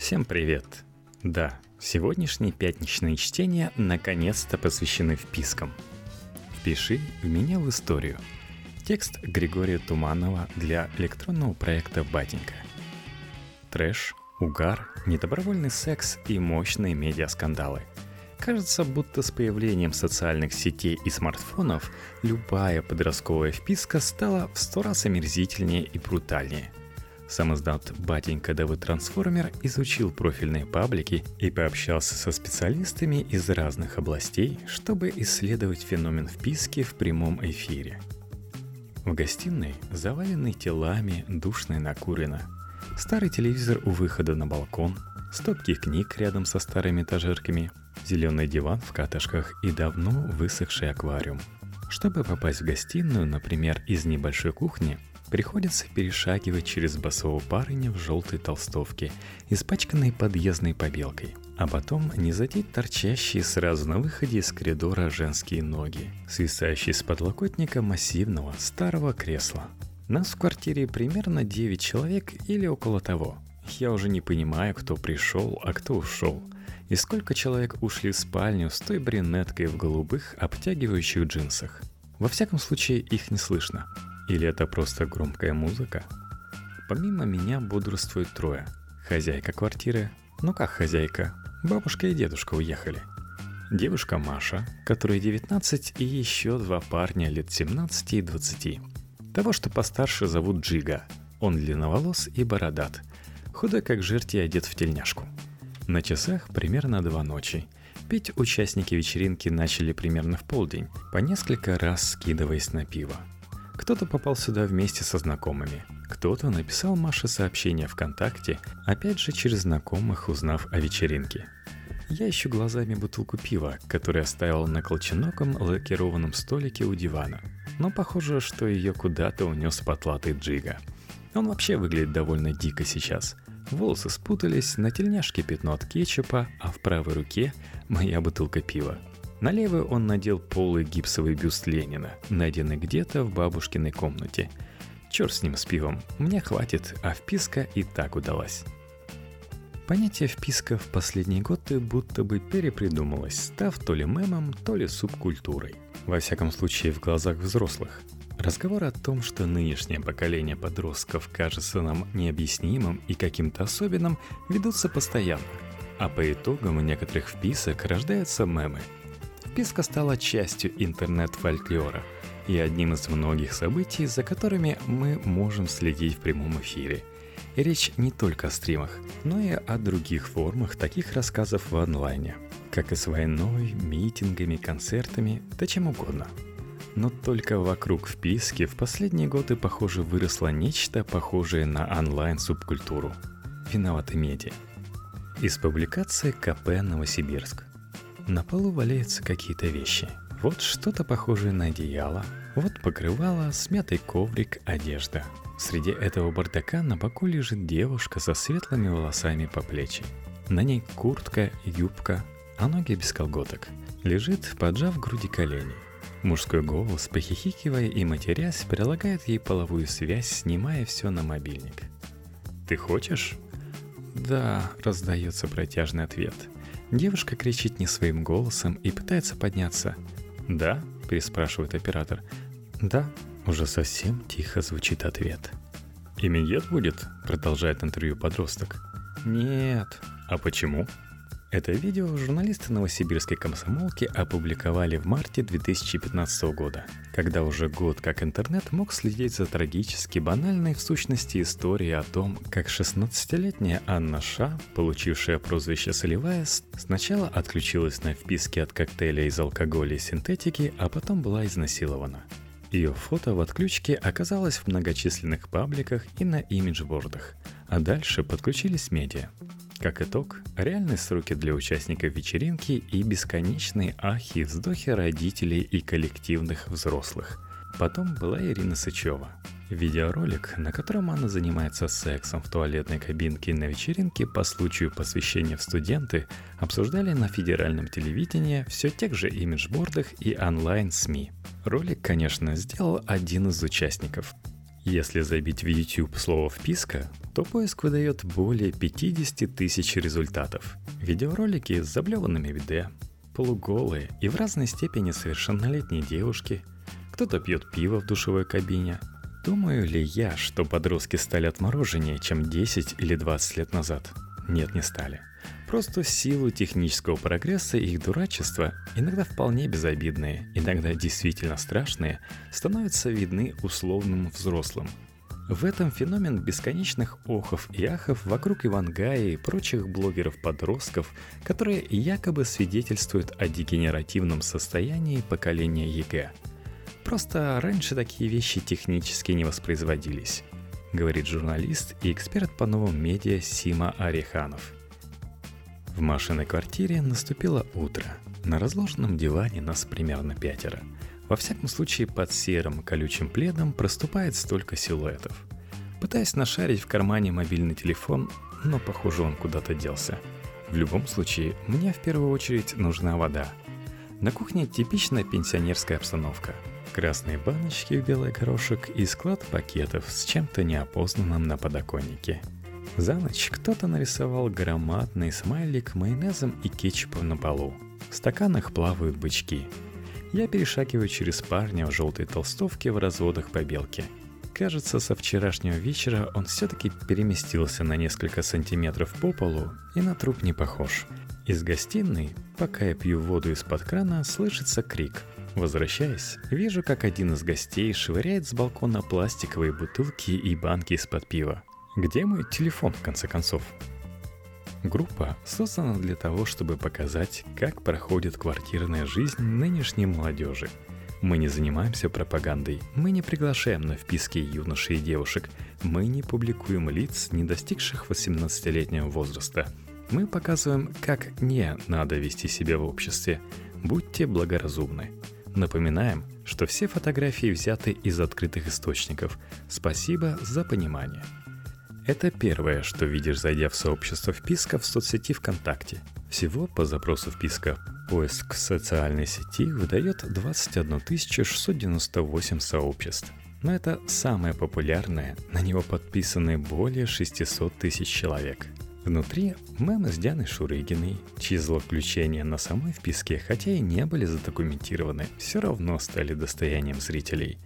Всем привет! Да, сегодняшние пятничные чтения наконец-то посвящены впискам. «Впиши в меня в историю». Текст Григория Туманова для электронного проекта «Батенька». Трэш, угар, недобровольный секс и мощные медиаскандалы. Кажется, будто с появлением социальных сетей и смартфонов любая подростковая вписка стала в сто раз омерзительнее и брутальнее – сам издат «Батенька Давыд Трансформер» изучил профильные паблики и пообщался со специалистами из разных областей, чтобы исследовать феномен вписки в прямом эфире. В гостиной, заваленной телами, душно и накурено. Старый телевизор у выхода на балкон, стопки книг рядом со старыми этажерками, зеленый диван в катышках и давно высохший аквариум. Чтобы попасть в гостиную, например, из небольшой кухни – Приходится перешагивать через басового парня в желтой толстовке, испачканной подъездной побелкой, а потом не задеть торчащие сразу на выходе из коридора женские ноги, свисающие с подлокотника массивного старого кресла. Нас в квартире примерно 9 человек или около того. Я уже не понимаю, кто пришел, а кто ушел. И сколько человек ушли в спальню с той брюнеткой в голубых обтягивающих джинсах. Во всяком случае, их не слышно. Или это просто громкая музыка? Помимо меня бодрствует трое. Хозяйка квартиры. Ну как хозяйка? Бабушка и дедушка уехали. Девушка Маша, которой 19, и еще два парня лет 17 и 20. Того, что постарше, зовут Джига. Он длинноволос и бородат. Худой как жерть и одет в тельняшку. На часах примерно два ночи. Пить участники вечеринки начали примерно в полдень, по несколько раз скидываясь на пиво. Кто-то попал сюда вместе со знакомыми. Кто-то написал Маше сообщение ВКонтакте, опять же через знакомых, узнав о вечеринке. Я ищу глазами бутылку пива, которую оставил на колченоком лакированном столике у дивана. Но похоже, что ее куда-то унес потлатый Джига. Он вообще выглядит довольно дико сейчас. Волосы спутались, на тельняшке пятно от кетчупа, а в правой руке моя бутылка пива – на левую он надел полый гипсовый бюст Ленина, найденный где-то в бабушкиной комнате. Черт с ним с пивом, мне хватит, а вписка и так удалась. Понятие вписка в последние годы будто бы перепридумалось, став то ли мемом, то ли субкультурой. Во всяком случае, в глазах взрослых. Разговор о том, что нынешнее поколение подростков кажется нам необъяснимым и каким-то особенным, ведутся постоянно. А по итогам некоторых вписок рождаются мемы – Вписка стала частью интернет-фольклора и одним из многих событий, за которыми мы можем следить в прямом эфире. И речь не только о стримах, но и о других формах таких рассказов в онлайне, как и с войной, митингами, концертами, да чем угодно. Но только вокруг вписки в последние годы, похоже, выросло нечто похожее на онлайн-субкультуру. Виноваты медиа. Из публикации КП «Новосибирск». На полу валяются какие-то вещи. Вот что-то похожее на одеяло, вот покрывало, смятый коврик, одежда. Среди этого бардака на боку лежит девушка со светлыми волосами по плечи. На ней куртка, юбка, а ноги без колготок. Лежит, поджав груди колени. Мужской голос, похихикивая и матерясь, прилагает ей половую связь, снимая все на мобильник. «Ты хочешь?» «Да», — раздается протяжный ответ — Девушка кричит не своим голосом и пытается подняться. «Да?» – переспрашивает оператор. «Да?» – уже совсем тихо звучит ответ. «И миньет будет?» – продолжает интервью подросток. «Нет». «А почему?» Это видео журналисты новосибирской комсомолки опубликовали в марте 2015 года, когда уже год как интернет мог следить за трагически банальной в сущности историей о том, как 16-летняя Анна Ша, получившая прозвище Солевая, сначала отключилась на вписке от коктейля из алкоголя и синтетики, а потом была изнасилована. Ее фото в отключке оказалось в многочисленных пабликах и на имиджбордах, а дальше подключились медиа. Как итог, реальные сроки для участников вечеринки и бесконечные ахи и вздохи родителей и коллективных взрослых. Потом была Ирина Сычева. Видеоролик, на котором она занимается сексом в туалетной кабинке на вечеринке по случаю посвящения в студенты, обсуждали на федеральном телевидении, все тех же имиджбордах и онлайн-СМИ. Ролик, конечно, сделал один из участников. Если забить в YouTube слово «вписка», то поиск выдает более 50 тысяч результатов. Видеоролики с заблеванными виде, полуголые и в разной степени совершеннолетние девушки, кто-то пьет пиво в душевой кабине. Думаю ли я, что подростки стали отмороженнее, чем 10 или 20 лет назад? Нет, не стали. Просто в силу технического прогресса их дурачества, иногда вполне безобидные, иногда действительно страшные, становятся видны условным взрослым. В этом феномен бесконечных охов и ахов вокруг Ивангая и прочих блогеров-подростков, которые якобы свидетельствуют о дегенеративном состоянии поколения ЕГЭ. Просто раньше такие вещи технически не воспроизводились, говорит журналист и эксперт по новым медиа Сима Ариханов – в Машиной квартире наступило утро. На разложенном диване нас примерно пятеро. Во всяком случае, под серым колючим пледом проступает столько силуэтов. Пытаясь нашарить в кармане мобильный телефон, но, похоже, он куда-то делся. В любом случае, мне в первую очередь нужна вода. На кухне типичная пенсионерская обстановка. Красные баночки в белый горошек и склад пакетов с чем-то неопознанным на подоконнике – за ночь кто-то нарисовал громадный смайлик майонезом и кетчупом на полу. В стаканах плавают бычки. Я перешагиваю через парня в желтой толстовке в разводах побелки. Кажется, со вчерашнего вечера он все-таки переместился на несколько сантиметров по полу и на труп не похож. Из гостиной, пока я пью воду из-под крана, слышится крик. Возвращаясь, вижу, как один из гостей швыряет с балкона пластиковые бутылки и банки из-под пива. Где мой телефон, в конце концов? Группа создана для того, чтобы показать, как проходит квартирная жизнь нынешней молодежи. Мы не занимаемся пропагандой, мы не приглашаем на вписки юношей и девушек, мы не публикуем лиц, не достигших 18-летнего возраста. Мы показываем, как не надо вести себя в обществе. Будьте благоразумны. Напоминаем, что все фотографии взяты из открытых источников. Спасибо за понимание. Это первое, что видишь, зайдя в сообщество вписка в соцсети ВКонтакте. Всего по запросу вписка поиск социальной сети выдает 21 698 сообществ. Но это самое популярное, на него подписаны более 600 тысяч человек. Внутри мемы с Дианой Шурыгиной, чьи злоключения на самой вписке, хотя и не были задокументированы, все равно стали достоянием зрителей.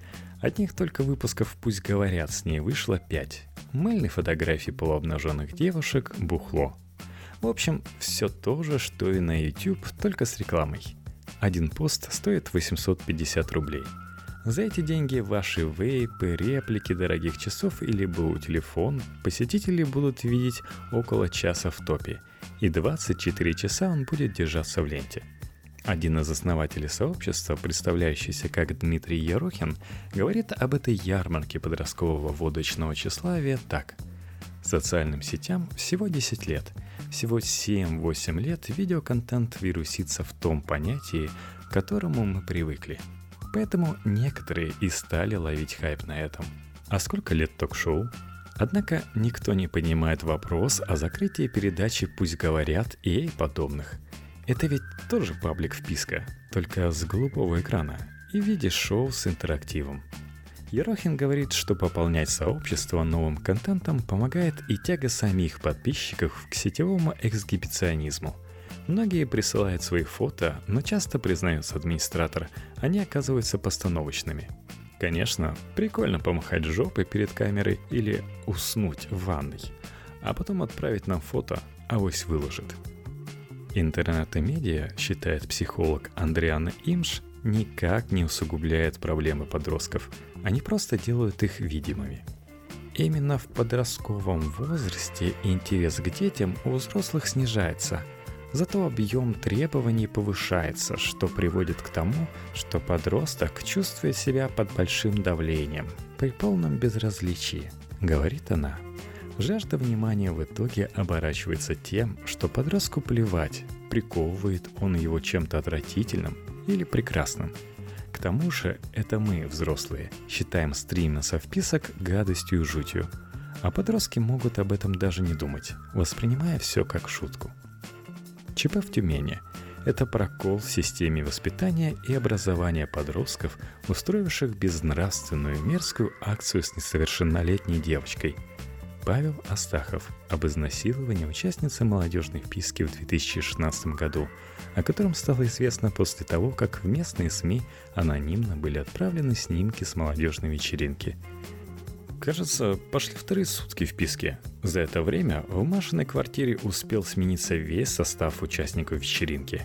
Одних только выпусков «Пусть говорят» с ней вышло пять, мыльные фотографии полуобнаженных девушек, бухло. В общем, все то же, что и на YouTube, только с рекламой. Один пост стоит 850 рублей. За эти деньги ваши вейпы, реплики дорогих часов или БУ телефон посетители будут видеть около часа в топе, и 24 часа он будет держаться в ленте – один из основателей сообщества, представляющийся как Дмитрий Ерохин, говорит об этой ярмарке подросткового водочного тщеславия так. Социальным сетям всего 10 лет. Всего 7-8 лет видеоконтент вирусится в том понятии, к которому мы привыкли. Поэтому некоторые и стали ловить хайп на этом. А сколько лет ток-шоу? Однако никто не понимает вопрос о закрытии передачи «Пусть говорят» и подобных – это ведь тоже паблик вписка, только с голубого экрана и в виде шоу с интерактивом. Ерохин говорит, что пополнять сообщество новым контентом помогает и тяга самих подписчиков к сетевому эксгибиционизму. Многие присылают свои фото, но часто, признается администратор, они оказываются постановочными. Конечно, прикольно помахать жопой перед камерой или уснуть в ванной, а потом отправить нам фото, а авось выложит – Интернет и медиа, считает психолог Андриана Имш, никак не усугубляет проблемы подростков, они просто делают их видимыми. Именно в подростковом возрасте интерес к детям у взрослых снижается, зато объем требований повышается, что приводит к тому, что подросток чувствует себя под большим давлением при полном безразличии, говорит она. Жажда внимания в итоге оборачивается тем, что подростку плевать, приковывает он его чем-то отвратительным или прекрасным. К тому же это мы, взрослые, считаем стриминса в писок гадостью и жутью, а подростки могут об этом даже не думать, воспринимая все как шутку. ЧП в Тюмени. Это прокол в системе воспитания и образования подростков, устроивших безнравственную мерзкую акцию с несовершеннолетней девочкой. Павел Астахов об изнасиловании участницы молодежной вписки в 2016 году, о котором стало известно после того, как в местные СМИ анонимно были отправлены снимки с молодежной вечеринки. Кажется, пошли вторые сутки в писке. За это время в Машиной квартире успел смениться весь состав участников вечеринки.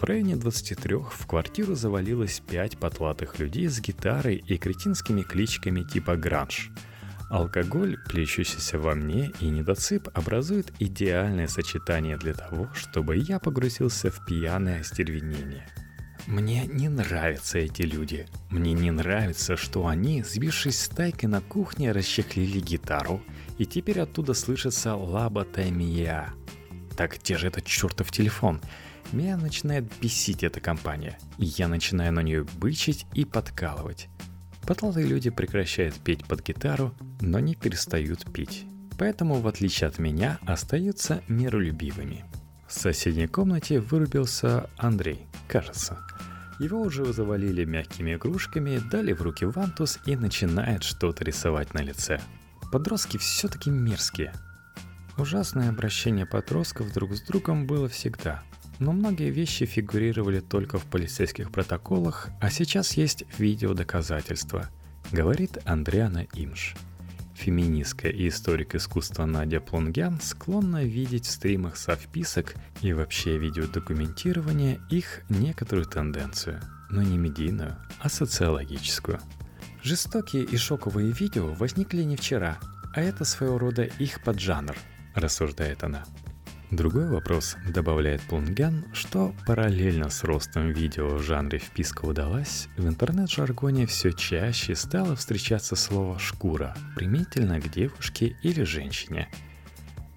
В районе 23 в квартиру завалилось пять потлатых людей с гитарой и кретинскими кличками типа «Гранж». Алкоголь, плещущийся во мне, и недосып образуют идеальное сочетание для того, чтобы я погрузился в пьяное остервенение – мне не нравятся эти люди. Мне не нравится, что они, сбившись стайкой на кухне, расчехлили гитару, и теперь оттуда слышится лаба таймия. Так где же этот чертов телефон? Меня начинает бесить эта компания, и я начинаю на нее бычить и подкалывать. Потлатые люди прекращают петь под гитару, но не перестают пить. Поэтому, в отличие от меня, остаются миролюбивыми. В соседней комнате вырубился Андрей, кажется – его уже завалили мягкими игрушками, дали в руки вантус и начинает что-то рисовать на лице. Подростки все-таки мерзкие. Ужасное обращение подростков друг с другом было всегда. Но многие вещи фигурировали только в полицейских протоколах, а сейчас есть видеодоказательства, говорит Андриана Имш. Феминистка и историк искусства Надя Плунгян склонна видеть в стримах совписок и вообще видеодокументирования их некоторую тенденцию, но не медийную, а социологическую. Жестокие и шоковые видео возникли не вчера, а это своего рода их поджанр, рассуждает она. Другой вопрос, добавляет Плунгян, что параллельно с ростом видео в жанре вписка удалась, в интернет-жаргоне все чаще стало встречаться слово «шкура», примительно к девушке или женщине.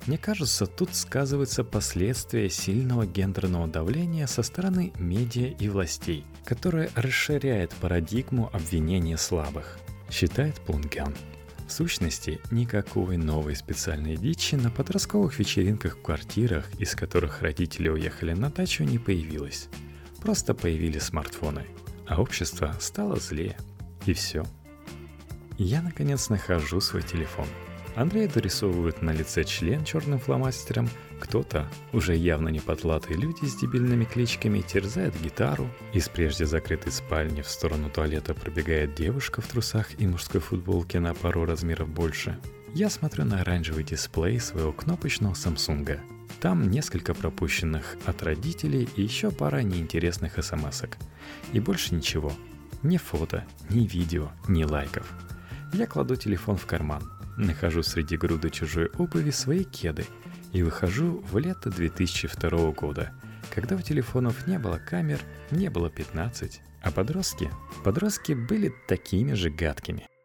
Мне кажется, тут сказываются последствия сильного гендерного давления со стороны медиа и властей, которое расширяет парадигму обвинения слабых, считает Плунгян. В сущности, никакой новой специальной дичи на подростковых вечеринках в квартирах, из которых родители уехали на дачу, не появилось. Просто появились смартфоны, а общество стало злее. И все. Я наконец нахожу свой телефон. Андрей дорисовывает на лице член черным фломастером, кто-то, уже явно не потлатые люди с дебильными кличками, терзает гитару. Из прежде закрытой спальни в сторону туалета пробегает девушка в трусах и мужской футболке на пару размеров больше. Я смотрю на оранжевый дисплей своего кнопочного Samsung. Там несколько пропущенных от родителей и еще пара неинтересных смс -ок. И больше ничего. Ни фото, ни видео, ни лайков. Я кладу телефон в карман. Нахожу среди груды чужой обуви свои кеды – и выхожу в лето 2002 года, когда у телефонов не было камер, не было 15, а подростки, подростки были такими же гадкими –